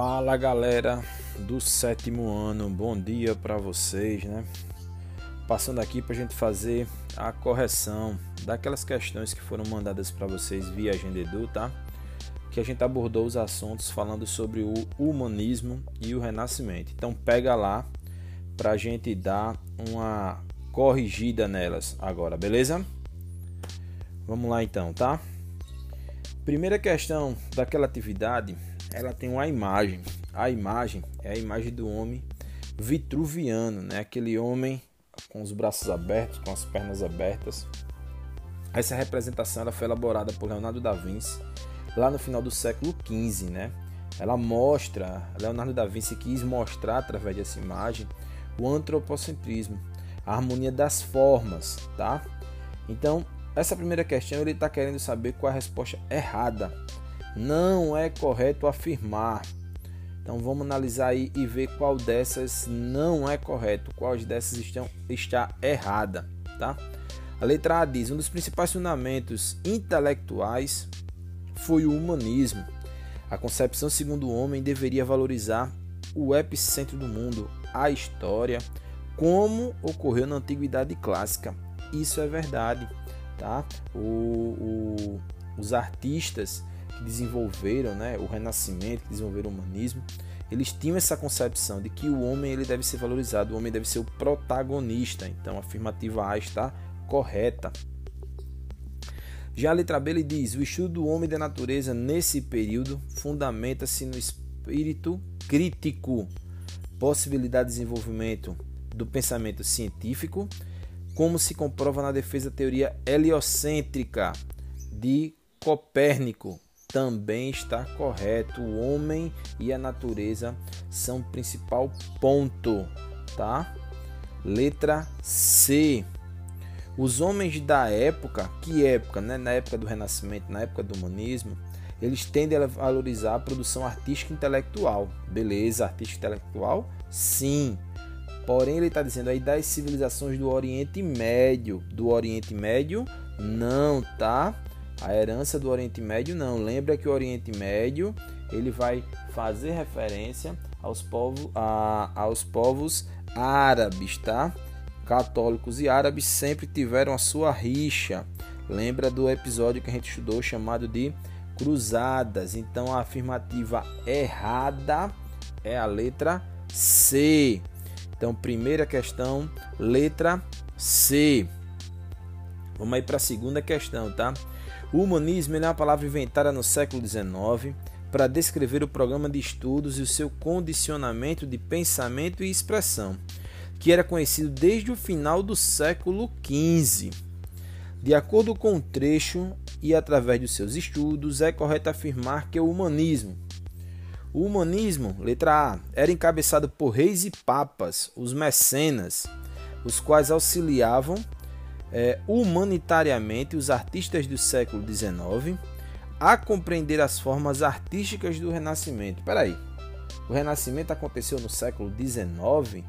Fala galera do sétimo ano, bom dia para vocês, né? Passando aqui para a gente fazer a correção daquelas questões que foram mandadas para vocês via Agenda Edu, tá? Que a gente abordou os assuntos falando sobre o humanismo e o renascimento. Então pega lá para a gente dar uma corrigida nelas agora, beleza? Vamos lá então, tá? Primeira questão daquela atividade ela tem uma imagem. A imagem é a imagem do homem vitruviano, né? Aquele homem com os braços abertos, com as pernas abertas. Essa representação ela foi elaborada por Leonardo da Vinci lá no final do século XV, né? Ela mostra, Leonardo da Vinci quis mostrar através dessa imagem o antropocentrismo, a harmonia das formas, tá? Então, essa primeira questão ele está querendo saber qual é a resposta errada não é correto afirmar. Então vamos analisar aí e ver qual dessas não é correto, qual dessas estão, está errada, tá? A letra A diz: um dos principais fundamentos intelectuais foi o humanismo. A concepção segundo o homem deveria valorizar o epicentro do mundo, a história, como ocorreu na antiguidade clássica. Isso é verdade, tá? O, o, os artistas que desenvolveram né, o Renascimento, que desenvolveram o humanismo, eles tinham essa concepção de que o homem ele deve ser valorizado, o homem deve ser o protagonista. Então a afirmativa A está correta. Já a letra B ele diz: o estudo do homem e da natureza nesse período fundamenta-se no espírito crítico, possibilidade de desenvolvimento do pensamento científico, como se comprova na defesa da teoria heliocêntrica de Copérnico, também está correto. O homem e a natureza são o principal ponto, tá? Letra C. Os homens da época, que época, né? Na época do Renascimento, na época do humanismo, eles tendem a valorizar a produção artística e intelectual. Beleza, artística e intelectual? Sim. Porém, ele está dizendo aí das civilizações do Oriente Médio. Do Oriente Médio, não, tá? A herança do Oriente Médio não. Lembra que o Oriente Médio ele vai fazer referência aos a, aos povos árabes, tá? Católicos e árabes sempre tiveram a sua rixa. Lembra do episódio que a gente estudou chamado de cruzadas. Então a afirmativa errada é a letra C. Então, primeira questão, letra C. Vamos aí para a segunda questão, tá? O humanismo é uma palavra inventada no século XIX para descrever o programa de estudos e o seu condicionamento de pensamento e expressão, que era conhecido desde o final do século XV. De acordo com o trecho e através dos seus estudos, é correto afirmar que o humanismo o humanismo, letra A, era encabeçado por reis e papas, os mecenas, os quais auxiliavam é, humanitariamente os artistas do século XIX a compreender as formas artísticas do Renascimento. Peraí, o Renascimento aconteceu no século XIX?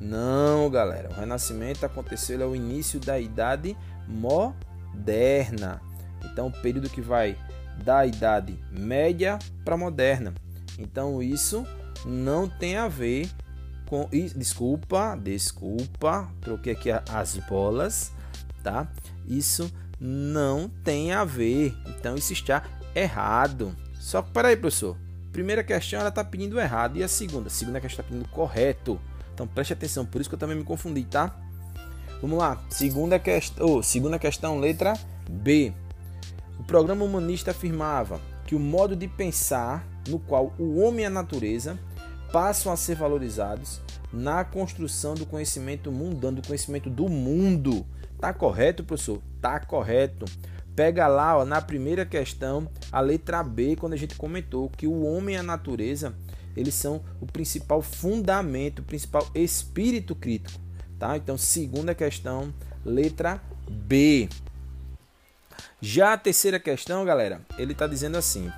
Não, galera. O Renascimento aconteceu ao início da Idade Moderna. Então, o período que vai da Idade Média para Moderna. Então, isso não tem a ver com. Desculpa, desculpa, troquei aqui as bolas tá? Isso não tem a ver. Então isso está errado. Só que peraí, professor. Primeira questão ela está pedindo errado e a segunda, a segunda questão está pedindo correto. Então preste atenção, por isso que eu também me confundi, tá? Vamos lá. Segunda questão, oh, segunda questão, letra B. O programa humanista afirmava que o modo de pensar no qual o homem e a natureza passam a ser valorizados na construção do conhecimento mundano, do conhecimento do mundo, Tá correto, professor? Tá correto. Pega lá, ó, na primeira questão, a letra B, quando a gente comentou que o homem e a natureza, eles são o principal fundamento, o principal espírito crítico, tá? Então, segunda questão, letra B. Já a terceira questão, galera, ele está dizendo assim: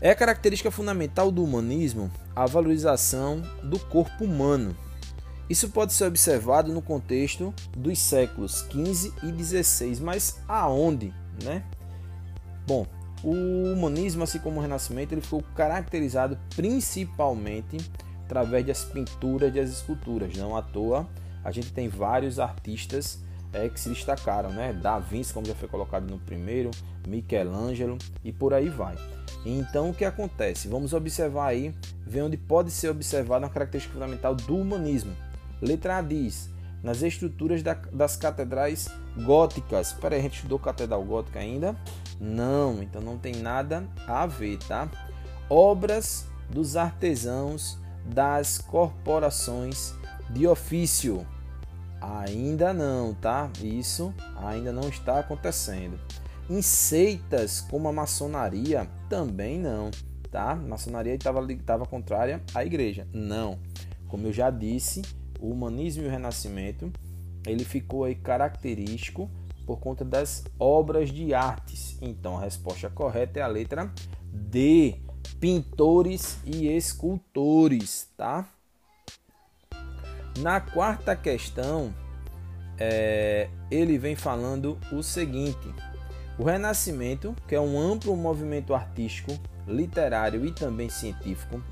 é característica fundamental do humanismo a valorização do corpo humano. Isso pode ser observado no contexto dos séculos 15 e 16, mas aonde, né? Bom, o humanismo, assim como o Renascimento, ele ficou caracterizado principalmente através das pinturas e das esculturas. Não à toa, a gente tem vários artistas é, que se destacaram, né? Da Vinci, como já foi colocado no primeiro, Michelangelo e por aí vai. Então, o que acontece? Vamos observar aí, ver onde pode ser observada uma característica fundamental do humanismo. Letra A diz: nas estruturas da, das catedrais góticas. Espera aí, a gente estudou catedral gótica ainda? Não, então não tem nada a ver, tá? Obras dos artesãos das corporações de ofício. Ainda não, tá? Isso ainda não está acontecendo. Em seitas como a maçonaria, também não, tá? Maçonaria estava contrária à igreja. Não. Como eu já disse, o humanismo e o renascimento, ele ficou aí característico por conta das obras de artes. Então a resposta correta é a letra D, pintores e escultores, tá? Na quarta questão, é, ele vem falando o seguinte: o Renascimento, que é um amplo movimento artístico, literário e também científico,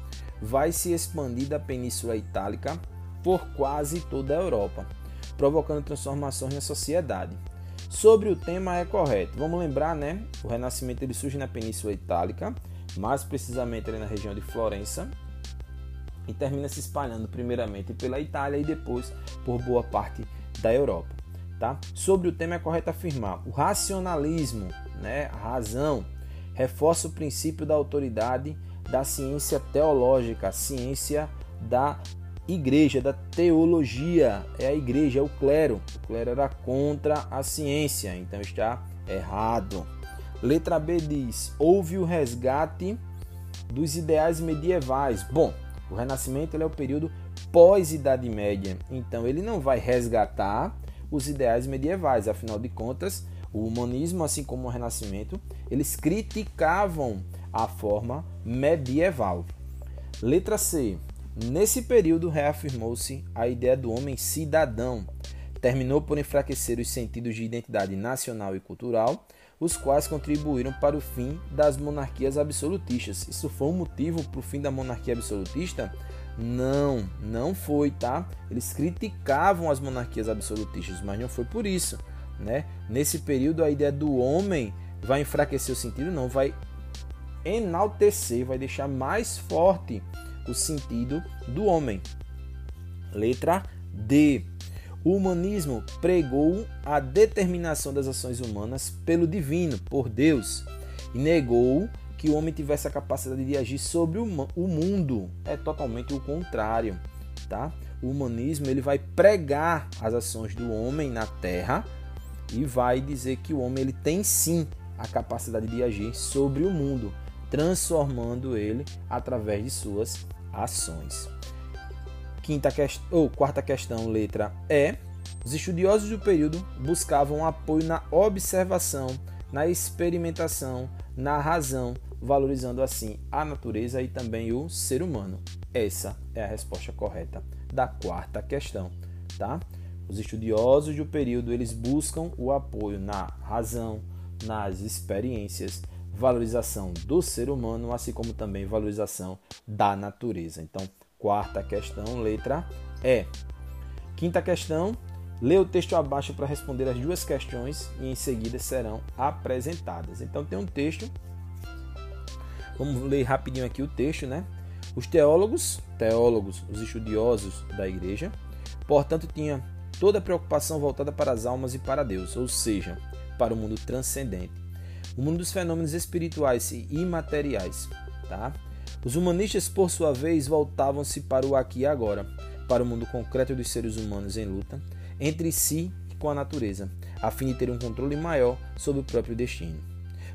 vai se expandir da Península Itálica por quase toda a Europa, provocando transformações na sociedade. Sobre o tema é correto. Vamos lembrar, né? O Renascimento ele surge na Península Itálica, mais precisamente ali na região de Florença, e termina se espalhando primeiramente pela Itália e depois por boa parte da Europa. Tá? Sobre o tema é correto afirmar: o racionalismo, né, a razão, reforça o princípio da autoridade da ciência teológica, a ciência da igreja, da teologia. É a igreja, é o clero. O clero era contra a ciência, então está errado. Letra B diz: houve o resgate dos ideais medievais. Bom, o Renascimento é o período pós-Idade Média, então ele não vai resgatar os ideais medievais, afinal de contas, o humanismo, assim como o Renascimento, eles criticavam a forma medieval. Letra C. Nesse período reafirmou-se a ideia do homem cidadão. Terminou por enfraquecer os sentidos de identidade nacional e cultural, os quais contribuíram para o fim das monarquias absolutistas. Isso foi um motivo para o fim da monarquia absolutista? Não, não foi, tá? Eles criticavam as monarquias absolutistas, mas não foi por isso, né? Nesse período a ideia do homem vai enfraquecer o sentido, não, vai enaltecer, vai deixar mais forte o sentido do homem. Letra D. O humanismo pregou a determinação das ações humanas pelo divino, por Deus, e negou que o homem tivesse a capacidade de agir sobre o mundo. É totalmente o contrário, tá? O humanismo ele vai pregar as ações do homem na terra e vai dizer que o homem ele tem sim a capacidade de agir sobre o mundo, transformando ele através de suas ações. Quinta questão, ou quarta questão, letra E. Os estudiosos do período buscavam apoio na observação, na experimentação, na razão, valorizando assim a natureza e também o ser humano. Essa é a resposta correta da quarta questão, tá? Os estudiosos do período eles buscam o apoio na razão, nas experiências, valorização do ser humano, assim como também valorização da natureza. Então, quarta questão, letra E. Quinta questão, lê o texto abaixo para responder as duas questões e em seguida serão apresentadas. Então, tem um texto Vamos ler rapidinho aqui o texto, né? Os teólogos, teólogos, os estudiosos da igreja, portanto, tinha toda a preocupação voltada para as almas e para Deus, ou seja, para o mundo transcendente, o mundo dos fenômenos espirituais e imateriais, tá? Os humanistas, por sua vez, voltavam-se para o aqui e agora, para o mundo concreto dos seres humanos em luta entre si e com a natureza, a fim de ter um controle maior sobre o próprio destino.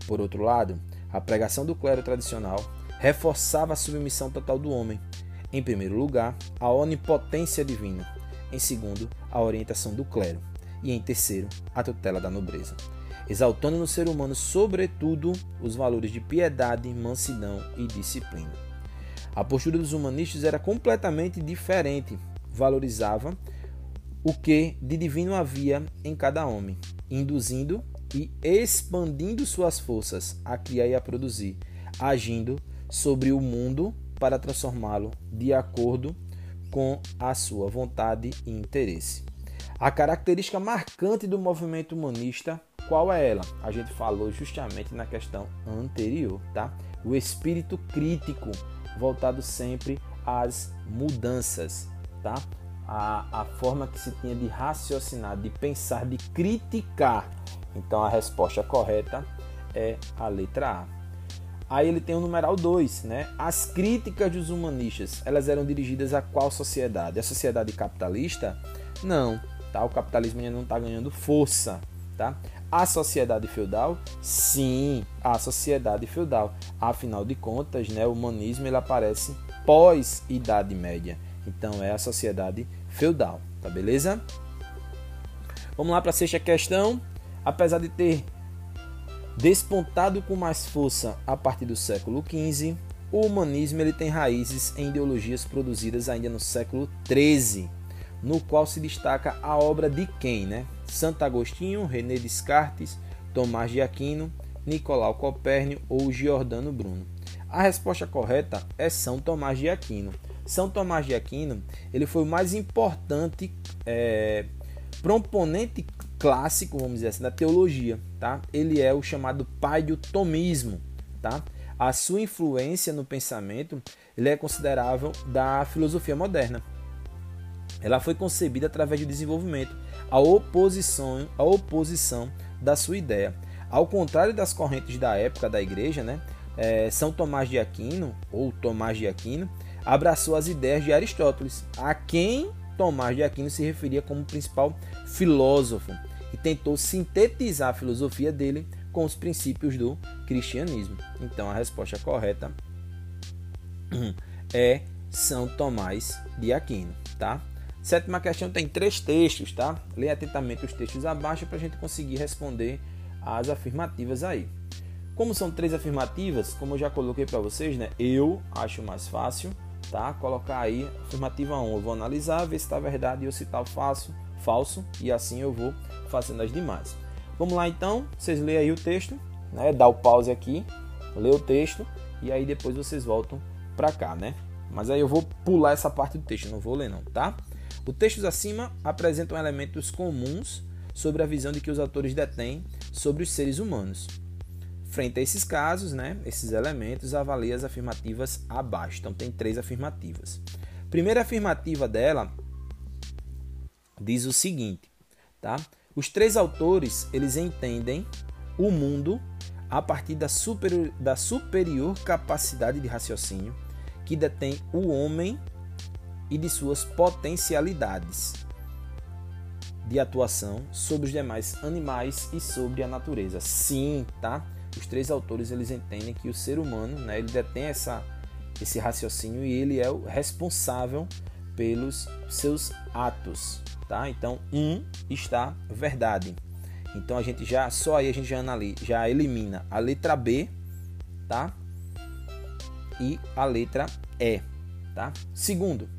Por outro lado, a pregação do clero tradicional reforçava a submissão total do homem. Em primeiro lugar, a onipotência divina. Em segundo, a orientação do clero. E em terceiro, a tutela da nobreza. Exaltando no ser humano, sobretudo, os valores de piedade, mansidão e disciplina. A postura dos humanistas era completamente diferente. Valorizava o que de divino havia em cada homem, induzindo e expandindo suas forças a criar e a produzir, agindo sobre o mundo para transformá-lo de acordo com a sua vontade e interesse. A característica marcante do movimento humanista, qual é ela? A gente falou justamente na questão anterior, tá? O espírito crítico, voltado sempre às mudanças, tá? A, a forma que se tinha de raciocinar, de pensar, de criticar. Então a resposta correta é a letra A. Aí ele tem o numeral 2, né? As críticas dos humanistas, elas eram dirigidas a qual sociedade? A sociedade capitalista? Não, tá? O capitalismo ainda não está ganhando força, tá? A sociedade feudal? Sim, a sociedade feudal. Afinal de contas, né, o humanismo ele aparece pós Idade Média. Então é a sociedade feudal, tá beleza? Vamos lá para a sexta questão. Apesar de ter Despontado com mais força a partir do século XV, o humanismo ele tem raízes em ideologias produzidas ainda no século XIII, no qual se destaca a obra de quem? Né? Santo Agostinho, René Descartes, Tomás de Aquino, Nicolau Copérnico ou Giordano Bruno. A resposta correta é São Tomás de Aquino. São Tomás de Aquino ele foi o mais importante é, proponente clássico, vamos dizer assim, da teologia, tá? Ele é o chamado pai do tomismo, tá? A sua influência no pensamento, ele é considerável da filosofia moderna. Ela foi concebida através do desenvolvimento, a oposição, a oposição da sua ideia. Ao contrário das correntes da época da igreja, né? É, São Tomás de Aquino, ou Tomás de Aquino, abraçou as ideias de Aristóteles, a quem Tomás de Aquino se referia como principal filósofo e tentou sintetizar a filosofia dele com os princípios do cristianismo. Então a resposta correta é São Tomás de Aquino, tá? Sétima questão tem três textos, tá? Leia atentamente os textos abaixo para a gente conseguir responder as afirmativas aí. Como são três afirmativas, como eu já coloquei para vocês, né? Eu acho mais fácil, tá? Colocar aí afirmativa 1, eu vou analisar, ver se está verdade e eu citar falso, falso e assim eu vou fazendo as demais. Vamos lá então, vocês leem aí o texto, né? Dá o pause aqui, lê o texto e aí depois vocês voltam para cá, né? Mas aí eu vou pular essa parte do texto, não vou ler não, tá? Os textos acima apresentam elementos comuns sobre a visão de que os autores detêm sobre os seres humanos. Frente a esses casos, né, esses elementos, avalie as afirmativas abaixo. Então tem três afirmativas. Primeira afirmativa dela diz o seguinte, tá? Os três autores eles entendem o mundo a partir da superior, da superior capacidade de raciocínio que detém o homem e de suas potencialidades de atuação sobre os demais animais e sobre a natureza. Sim, tá? Os três autores eles entendem que o ser humano, né, ele detém essa, esse raciocínio e ele é o responsável pelos seus atos, tá? Então, um está verdade. Então a gente já só aí a gente já analisa, já elimina a letra B, tá? E a letra E, tá? Segundo,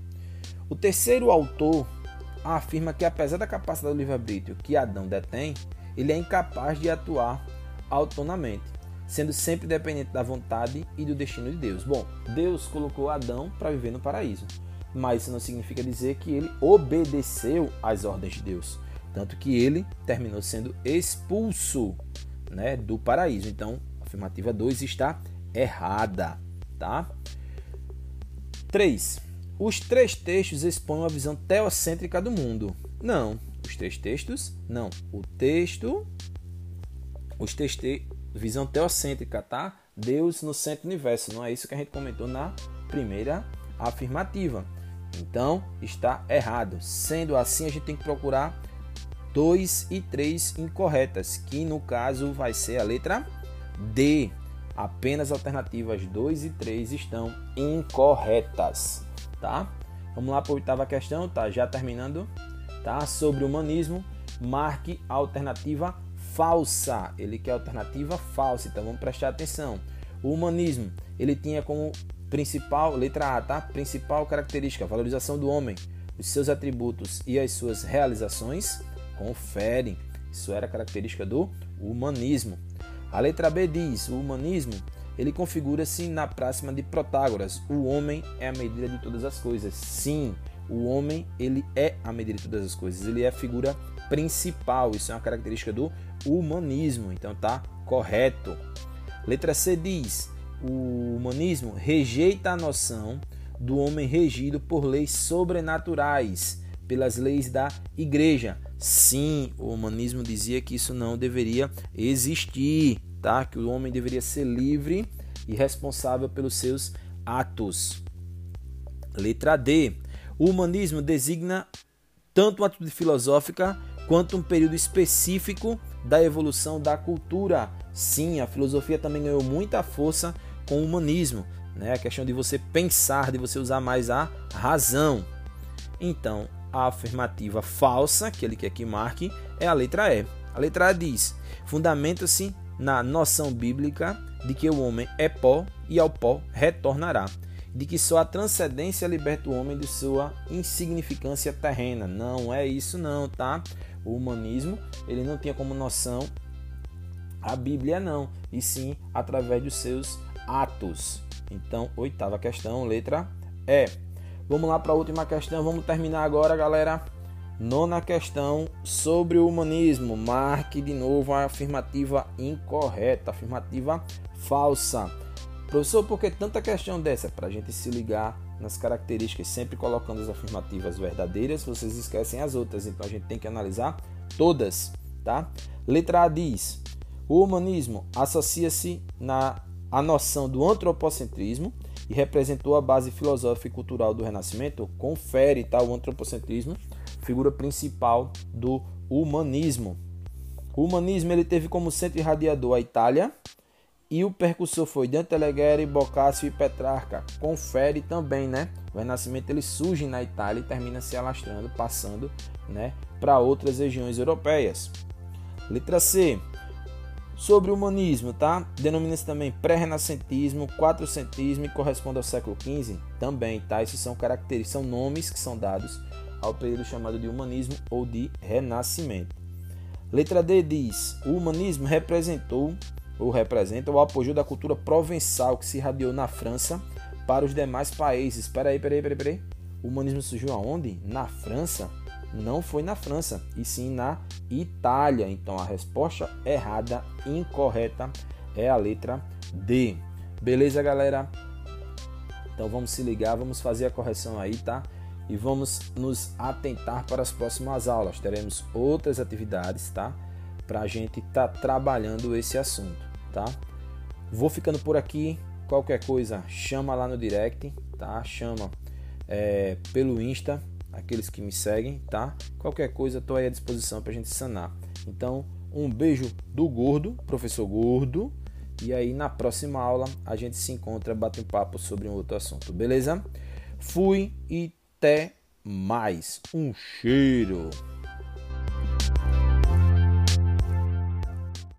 o terceiro autor afirma que apesar da capacidade do livre-arbítrio que Adão detém, ele é incapaz de atuar autonomamente, sendo sempre dependente da vontade e do destino de Deus. Bom, Deus colocou Adão para viver no paraíso mas isso não significa dizer que ele obedeceu às ordens de Deus. Tanto que ele terminou sendo expulso né, do paraíso. Então, a afirmativa 2 está errada. Tá? 3. Os três textos expõem uma visão teocêntrica do mundo. Não. Os três textos? Não. O texto. Os textos. Visão teocêntrica, tá? Deus no centro do universo. Não é isso que a gente comentou na primeira afirmativa. Então, está errado. Sendo assim, a gente tem que procurar 2 e 3 incorretas, que no caso vai ser a letra D. Apenas alternativas 2 e 3 estão incorretas, tá? Vamos lá para a oitava questão, tá? Já terminando, tá? Sobre o humanismo, marque a alternativa falsa. Ele quer alternativa falsa, então vamos prestar atenção. O humanismo, ele tinha como Principal, letra A, tá? Principal característica, valorização do homem, os seus atributos e as suas realizações. Confere. Isso era característica do humanismo. A letra B diz: o humanismo ele configura-se na próxima de Protágoras: o homem é a medida de todas as coisas. Sim, o homem ele é a medida de todas as coisas. Ele é a figura principal. Isso é uma característica do humanismo. Então tá correto. Letra C diz: o humanismo rejeita a noção do homem regido por leis sobrenaturais, pelas leis da igreja. Sim, o humanismo dizia que isso não deveria existir, tá? Que o homem deveria ser livre e responsável pelos seus atos. Letra D. O humanismo designa tanto uma atitude filosófica quanto um período específico da evolução da cultura. Sim, a filosofia também ganhou muita força com o humanismo, né? A questão de você pensar, de você usar mais a razão. Então, a afirmativa falsa, que ele quer que marque, é a letra E. A letra E diz: fundamenta-se na noção bíblica de que o homem é pó e ao pó retornará, de que só a transcendência liberta o homem de sua insignificância terrena. Não é isso não, tá? O humanismo, ele não tinha como noção a Bíblia não, e sim através dos seus atos. Então, oitava questão, letra E. Vamos lá para a última questão, vamos terminar agora, galera. Nona questão sobre o humanismo. Marque de novo a afirmativa incorreta, afirmativa falsa. Professor, por que tanta questão dessa? Para a gente se ligar nas características, sempre colocando as afirmativas verdadeiras, vocês esquecem as outras, então a gente tem que analisar todas, tá? Letra A diz: o humanismo associa-se na a noção do antropocentrismo e representou a base filosófica e cultural do Renascimento, confere tá, o antropocentrismo, figura principal do humanismo. O humanismo ele teve como centro irradiador a Itália e o percussor foi Dante Alighieri, Boccaccio e Petrarca. Confere também, né? O Renascimento ele surge na Itália e termina se alastrando, passando, né, para outras regiões europeias. Letra C. Sobre o humanismo, tá? Denomina-se também pré-renascentismo, quatrocentismo e corresponde ao século XV também, tá? Esses são características, são nomes que são dados ao período chamado de humanismo ou de renascimento. Letra D diz: o humanismo representou ou representa o apogeu da cultura provençal que se irradiou na França para os demais países. Espera aí, peraí, peraí, peraí. O humanismo surgiu aonde? Na França? não foi na França, e sim na Itália. Então a resposta errada, incorreta, é a letra D. Beleza, galera? Então vamos se ligar, vamos fazer a correção aí, tá? E vamos nos atentar para as próximas aulas. Teremos outras atividades, tá? Para a gente estar tá trabalhando esse assunto, tá? Vou ficando por aqui. Qualquer coisa, chama lá no direct, tá? Chama é, pelo Insta, aqueles que me seguem, tá? Qualquer coisa, estou aí à disposição para a gente sanar. Então, um beijo do gordo, professor gordo. E aí na próxima aula a gente se encontra, bate um papo sobre um outro assunto, beleza? Fui e até mais. Um cheiro.